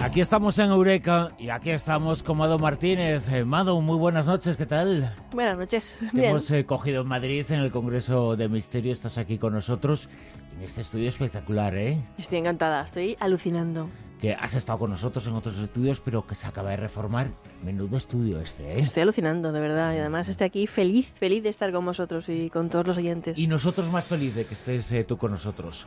Aquí estamos en Eureka y aquí estamos con Mado Martínez. Eh, Mado, muy buenas noches, ¿qué tal? Buenas noches. Te Bien. hemos eh, cogido en Madrid en el Congreso de Misterio, estás aquí con nosotros en este estudio espectacular, ¿eh? Estoy encantada, estoy alucinando. Que has estado con nosotros en otros estudios, pero que se acaba de reformar. Menudo estudio este, ¿eh? Estoy alucinando, de verdad. Y además estoy aquí feliz, feliz de estar con vosotros y con todos los oyentes. Y nosotros más felices de que estés eh, tú con nosotros,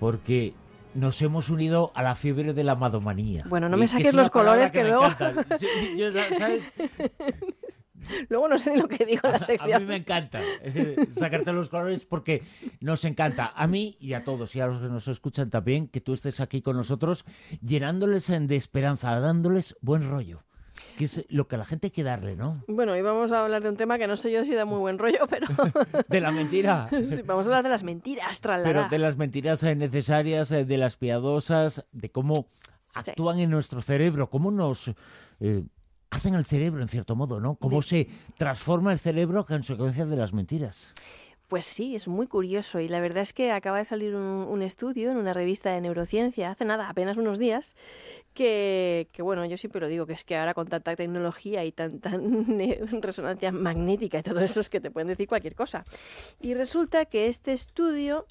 porque nos hemos unido a la fiebre de la madomanía. Bueno, no me que saques los colores que luego-. Yo- yo- ¿sabes? Luego no sé ni lo que digo en la A sección. mí me encanta eh, sacarte los colores porque nos encanta, a mí y a todos y a los que nos escuchan también, que tú estés aquí con nosotros, llenándoles en- de esperanza, dándoles buen rollo, que es lo que a la gente hay que darle, ¿no? Bueno, hoy vamos a hablar de un tema que no sé yo si da muy buen rollo, pero De la mentira. sí, vamos a hablar de las mentiras, Pero tralala. de las mentiras eh, necesarias, eh, de las piadosas, de cómo Sí. actúan en nuestro cerebro, cómo nos eh, hacen el cerebro, en cierto modo, ¿no? Cómo se transforma el cerebro a consecuencia de las mentiras. Pues sí, es muy curioso y la verdad es que acaba de salir un, estudio en una revista de neurociencia hace nada, apenas unos días, que, bueno, yo siempre lo digo, que es que ahora con tanta tecnología y tanta resonancia magnética y todo eso es que te pueden decir cualquier cosa. Y resulta que este estudio,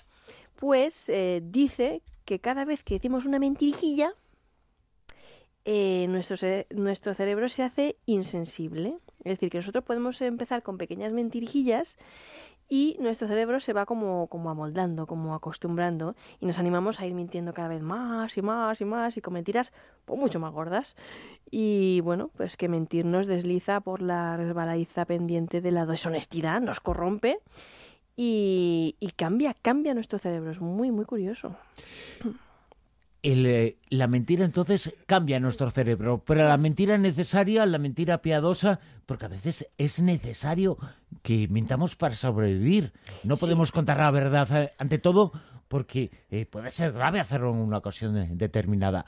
pues, eh, dice que cada vez que decimos una mentirijilla, eh, nuestro, nuestro cerebro se hace insensible. Es decir, que nosotros podemos empezar con pequeñas mentirijillas y nuestro cerebro se va como, como amoldando, como acostumbrando y nos animamos a ir mintiendo cada vez más y más y más y con mentiras pues, mucho más gordas. Y bueno, pues que mentir nos desliza por la resbaladiza pendiente de la deshonestidad, nos corrompe y, y cambia, cambia nuestro cerebro. Es muy, muy curioso. El, eh, la mentira entonces cambia nuestro cerebro, pero la mentira necesaria, la mentira piadosa, porque a veces es necesario que mintamos para sobrevivir. No Sí. podemos contar la verdad eh, ante todo porque eh, puede ser grave hacerlo en una ocasión de- determinada.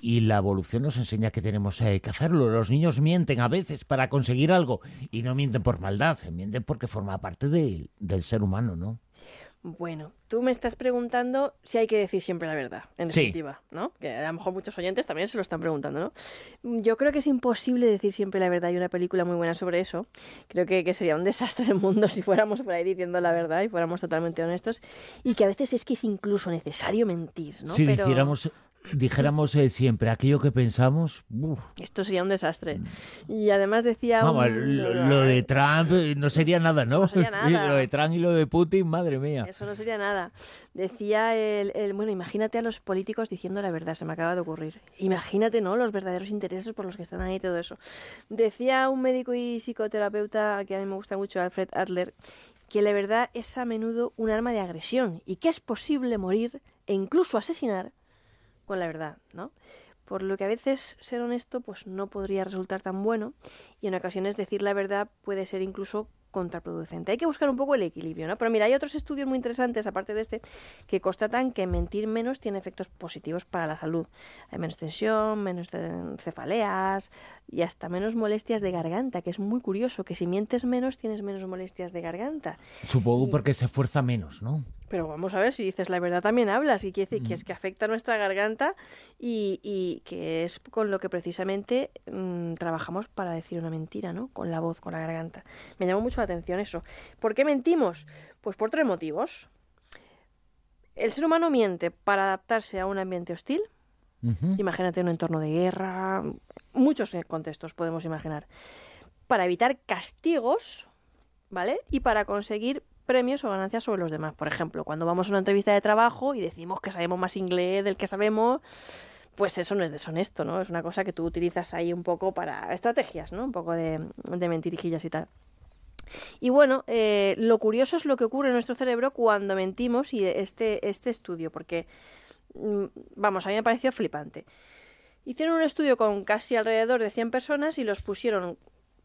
Y la evolución nos enseña que tenemos eh, que hacerlo. Los niños mienten a veces para conseguir algo y no mienten por maldad, mienten porque forma parte del- del ser humano, ¿no? Bueno, tú me estás preguntando si hay que decir siempre la verdad, en Sí. definitiva, ¿no? Que a lo mejor muchos oyentes también se lo están preguntando, ¿no? Yo creo que es imposible decir siempre la verdad. Hay una película muy buena sobre eso. Creo que, que sería un desastre el mundo si fuéramos por ahí diciendo la verdad y fuéramos totalmente honestos. Y que a veces es que es incluso necesario mentir, ¿no? si Pero dijéramos, dijéramos eh, siempre aquello que pensamos, uf, esto sería un desastre. Y además decía... Vamos, un- lo, lo de Trump eh, no sería nada, ¿no? No sería nada. Lo de Trump y lo de Putin, madre mía. Eso no sería nada. Decía el, el- bueno, imagínate a los políticos diciendo la verdad, se me acaba de ocurrir. Imagínate, ¿no? Los verdaderos intereses por los que están ahí y todo eso. Decía un médico y psicoterapeuta que a mí me gusta mucho, Alfred Adler, que la verdad es a menudo un arma de agresión y que es posible morir e incluso asesinar con la verdad, ¿no? Por lo que a veces ser honesto pues no podría resultar tan bueno y en ocasiones decir la verdad puede ser incluso contraproducente. Hay que buscar un poco el equilibrio, ¿no? Pero mira, hay otros estudios muy interesantes, aparte de este, que constatan que mentir menos tiene efectos positivos para la salud. Hay menos tensión, menos cefaleas y hasta menos molestias de garganta, que es muy curioso, que si mientes menos tienes menos molestias de garganta. Supongo Y- porque se esfuerza menos, ¿no? Pero vamos a ver, si dices la verdad también hablas, y quiere decir que es que afecta a nuestra garganta y, y que es con lo que precisamente mm, trabajamos para decir una mentira, ¿no? Con la voz, con la garganta. Me llamó mucho la atención eso. ¿Por qué mentimos? Pues por tres motivos. El ser humano miente para adaptarse a un ambiente hostil. Imagínate un entorno de guerra, muchos eh, contextos podemos imaginar. Para evitar castigos, ¿vale? Y para conseguir premios o ganancias sobre los demás. Por ejemplo, cuando vamos a una entrevista de trabajo y decimos que sabemos más inglés del que sabemos, pues eso no es deshonesto, ¿no? Es una cosa que tú utilizas ahí un poco para estrategias, ¿no? Un poco de, mentirijillas y tal. Y bueno, eh, lo curioso es lo que ocurre en nuestro cerebro cuando mentimos y este, este estudio, porque, mm, vamos, a mí me pareció flipante. Hicieron un estudio con casi alrededor de 100 personas y los pusieron,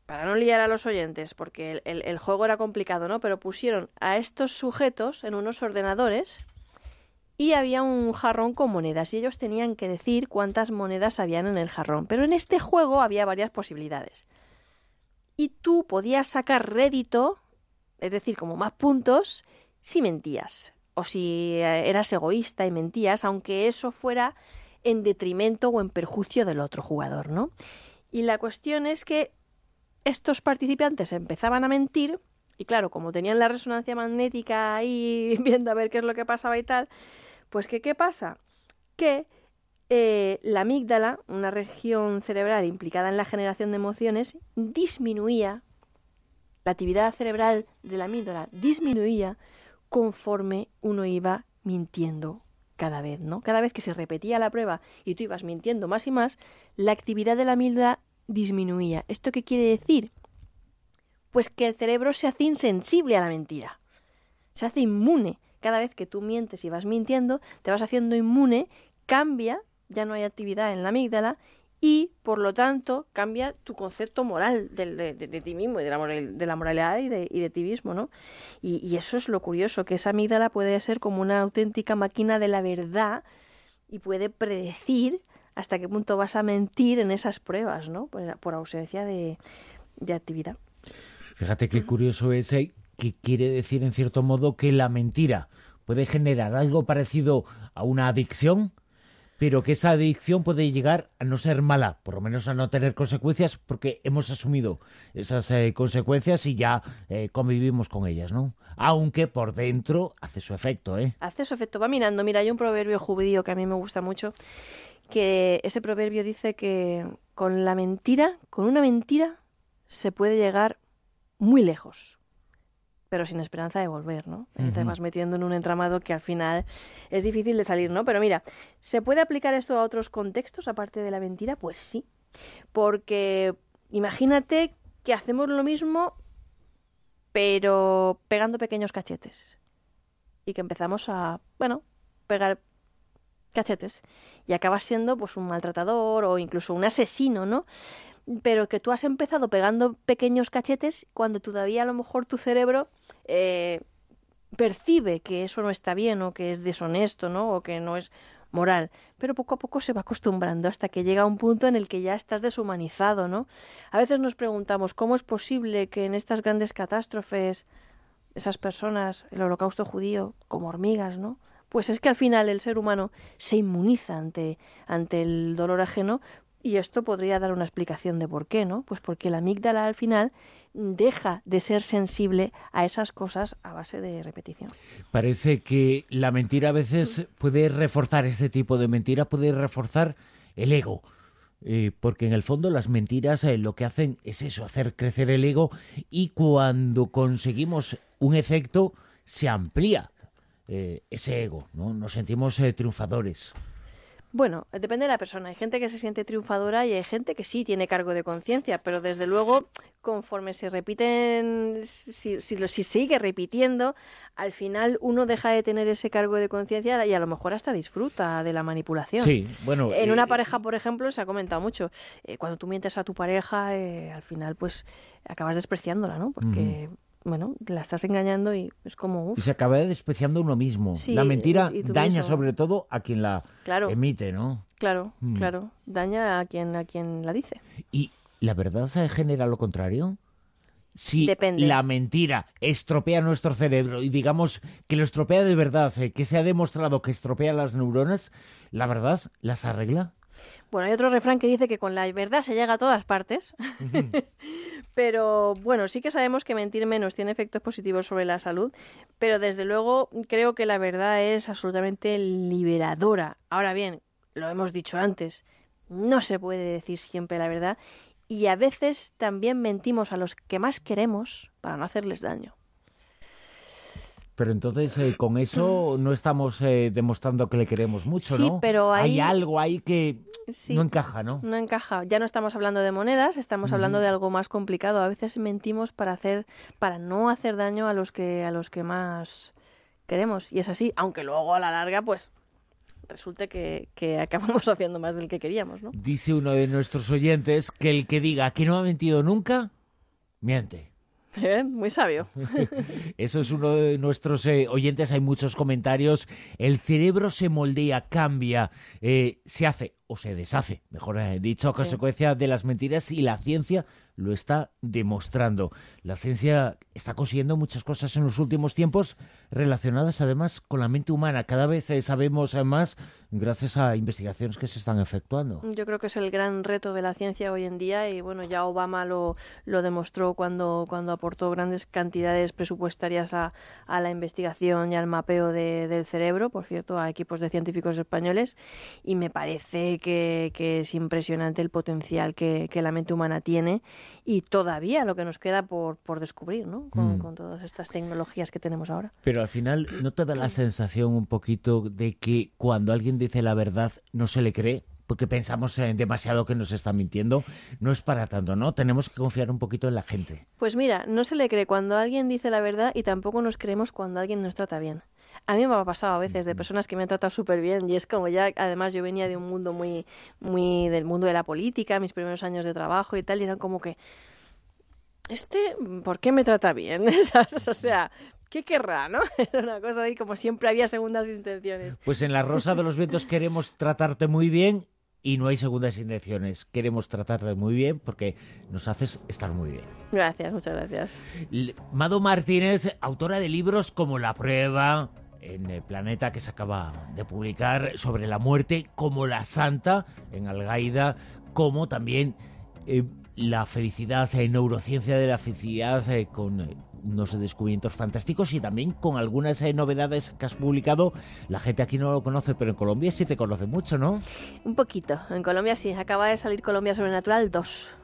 para no liar a los oyentes, porque el, el- juego era complicado, ¿no? Pero pusieron a estos sujetos en unos ordenadores y había un jarrón con monedas y ellos tenían que decir cuántas monedas habían en el jarrón. Pero en este juego había varias posibilidades. Y tú podías sacar rédito, es decir, como más puntos, si mentías. O si eh, eras egoísta y mentías, aunque eso fuera en detrimento o en perjuicio del otro jugador, ¿no? Y la cuestión es que estos participantes empezaban a mentir y claro, como tenían la resonancia magnética ahí viendo a ver qué es lo que pasaba y tal, pues que qué pasa? Que eh, la amígdala, una región cerebral implicada en la generación de emociones, disminuía, la actividad cerebral de la amígdala disminuía conforme uno iba mintiendo cada vez, ¿no? Cada vez que se repetía la prueba y tú ibas mintiendo más y más, la actividad de la amígdala disminuía. ¿Esto qué quiere decir? Pues que el cerebro se hace insensible a la mentira. Se hace inmune. Cada vez que tú mientes y vas mintiendo, te vas haciendo inmune, cambia, ya no hay actividad en la amígdala y, por lo tanto, cambia tu concepto moral de, ti mismo y de la, moral, de la moralidad y de, y de ti mismo, ¿no? Y, eso es lo curioso, que esa amígdala puede ser como una auténtica máquina de la verdad y puede predecir hasta qué punto vas a mentir en esas pruebas, ¿no? Por, por ausencia de, de actividad. Fíjate qué curioso es eh, que quiere decir en cierto modo que la mentira puede generar algo parecido a una adicción, pero que esa adicción puede llegar a no ser mala, por lo menos a no tener consecuencias, porque hemos asumido esas eh, consecuencias y ya eh, convivimos con ellas, ¿no? Aunque por dentro hace su efecto, ¿eh? Hace su efecto, va mirando. Mira, hay un proverbio judío que a mí me gusta mucho, que ese proverbio dice que con la mentira, con una mentira, se puede llegar muy lejos, pero sin esperanza de volver, ¿no? Uh -huh. Te vas metiendo en un entramado que al final es difícil de salir, ¿no? Pero mira, ¿se puede aplicar esto a otros contextos aparte de la mentira? Pues sí, porque imagínate que hacemos lo mismo, pero pegando pequeños cachetes y que empezamos a, bueno, pegar cachetes y acabas siendo pues un maltratador o incluso un asesino, ¿no? pero que tú has empezado pegando pequeños cachetes cuando todavía a lo mejor tu cerebro eh, percibe que eso no está bien o que es deshonesto, ¿no? O que no es moral, pero poco a poco se va acostumbrando hasta que llega un punto en el que ya estás deshumanizado, ¿no? A veces nos preguntamos cómo es posible que en estas grandes catástrofes esas personas, el holocausto judío, como hormigas, ¿no? Pues es que al final el ser humano se inmuniza ante, ante el dolor ajeno y esto podría dar una explicación de por qué, ¿no? Pues porque la amígdala al final deja de ser sensible a esas cosas a base de repetición. Parece que la mentira a veces puede reforzar este tipo de mentira, puede reforzar el ego. Eh, porque en el fondo las mentiras eh, lo que hacen es eso, hacer crecer el ego y cuando conseguimos un efecto se amplía eh, ese ego, ¿no? Nos sentimos triunfadores. Bueno, depende de la persona. Hay gente que se siente triunfadora y hay gente que sí tiene cargo de conciencia, pero desde luego, conforme se repiten, si, si, si, sigue repitiendo, al final uno deja de tener ese cargo de conciencia y a lo mejor hasta disfruta de la manipulación. Sí, bueno. En una pareja, por ejemplo, se ha comentado mucho. Eh, cuando tú mientes a tu pareja, eh, al final, pues acabas despreciándola, ¿no? Porque. Uh -huh bueno, la estás engañando y es como... Uf. Y se acaba despreciando uno mismo. Sí, la mentira y, y daña mismo. sobre todo a quien la claro. emite, ¿no? Claro, Mm. claro. Daña a quien, a quien la dice. ¿Y la verdad se genera lo contrario? Si Depende. la mentira estropea nuestro cerebro y digamos que lo estropea de verdad, eh, que se ha demostrado que estropea las neuronas, ¿la verdad las arregla? Bueno, hay otro refrán que dice que con la verdad se llega a todas partes. pero bueno, sí que sabemos que mentir menos tiene efectos positivos sobre la salud, pero desde luego creo que la verdad es absolutamente liberadora. Ahora bien, lo hemos dicho antes, no se puede decir siempre la verdad y a veces también mentimos a los que más queremos para no hacerles daño. Pero entonces eh, con eso no estamos eh, demostrando que le queremos mucho, sí, ¿no? pero hay algo ahí que Sí. no encaja, ¿no? No encaja. Ya no estamos hablando de monedas, estamos hablando de algo más complicado. A veces mentimos para hacer, para no hacer daño a los que, a los que más queremos. Y es así, aunque luego a la larga, pues, resulte que, que acabamos haciendo más del que queríamos, ¿no? Dice uno de nuestros oyentes que el que diga que no ha mentido nunca, miente. ¿Eh? Muy sabio. Eso es uno de nuestros eh, oyentes. Hay muchos comentarios. El cerebro se moldea, cambia, eh, se hace o se deshace, mejor dicho, a consecuencia de las mentiras y la ciencia lo está demostrando. La ciencia está consiguiendo muchas cosas en los últimos tiempos relacionadas además con la mente humana. Cada vez eh, sabemos eh, más gracias a investigaciones que se están efectuando. Yo creo que es el gran reto de la ciencia hoy en día y bueno, ya Obama lo, lo demostró cuando, cuando aportó grandes cantidades presupuestarias a, a la investigación y al mapeo de, del cerebro, por cierto, a equipos de científicos españoles y me parece que, que es impresionante el potencial que, que la mente humana tiene y todavía lo que nos queda por, por descubrir, ¿no? Con, mm. todas estas tecnologías que tenemos ahora. Pero al final, ¿no te da la sensación un poquito de que cuando alguien dice la verdad no se le cree? porque pensamos en demasiado que nos está mintiendo, no es para tanto, ¿no? Tenemos que confiar un poquito en la gente. Pues mira, no se le cree cuando alguien dice la verdad y tampoco nos creemos cuando alguien nos trata bien. A mí me ha pasado a veces de personas que me han tratado súper bien y es como ya, además yo venía de un mundo muy, muy del mundo de la política, mis primeros años de trabajo y tal, y eran como que, este, ¿por qué me trata bien? o sea, ¿Qué querrá, no? Era una cosa ahí como siempre había segundas intenciones. Pues en la Rosa de los Vientos queremos tratarte muy bien y no hay segundas intenciones. Queremos tratarte muy bien porque nos haces estar muy bien. Gracias, muchas gracias. Mado Martínez, autora de libros como La Prueba, en el planeta que se acaba de publicar sobre la muerte como la santa en Algaida, como también eh, la felicidad, en neurociencia de la felicidad eh, con eh, unos descubrimientos fantásticos y también con algunas novedades que has publicado. La gente aquí no lo conoce, pero en Colombia sí te conoce mucho, ¿no? Un poquito. En Colombia sí. Acaba de salir Colombia Sobrenatural 2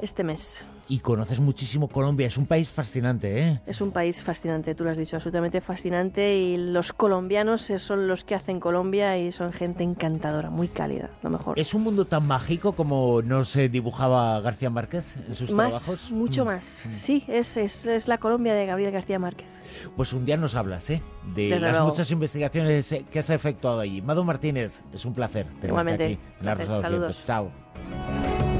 este mes y conoces muchísimo Colombia. Es un país fascinante, ¿eh? Es un país fascinante, tú lo has dicho, absolutamente fascinante. Y los colombianos son los que hacen Colombia y son gente encantadora, muy cálida, lo mejor. ¿Es un mundo tan mágico como nos dibujaba García Márquez en sus más, trabajos? Mucho mm. más. Mm. Sí, es, es, es la Colombia de Gabriel García Márquez. Pues un día nos hablas, ¿eh? De las muchas investigaciones que has efectuado allí. Mado Martínez, es un placer tenerte aquí en la Rosa Saludos. Chao.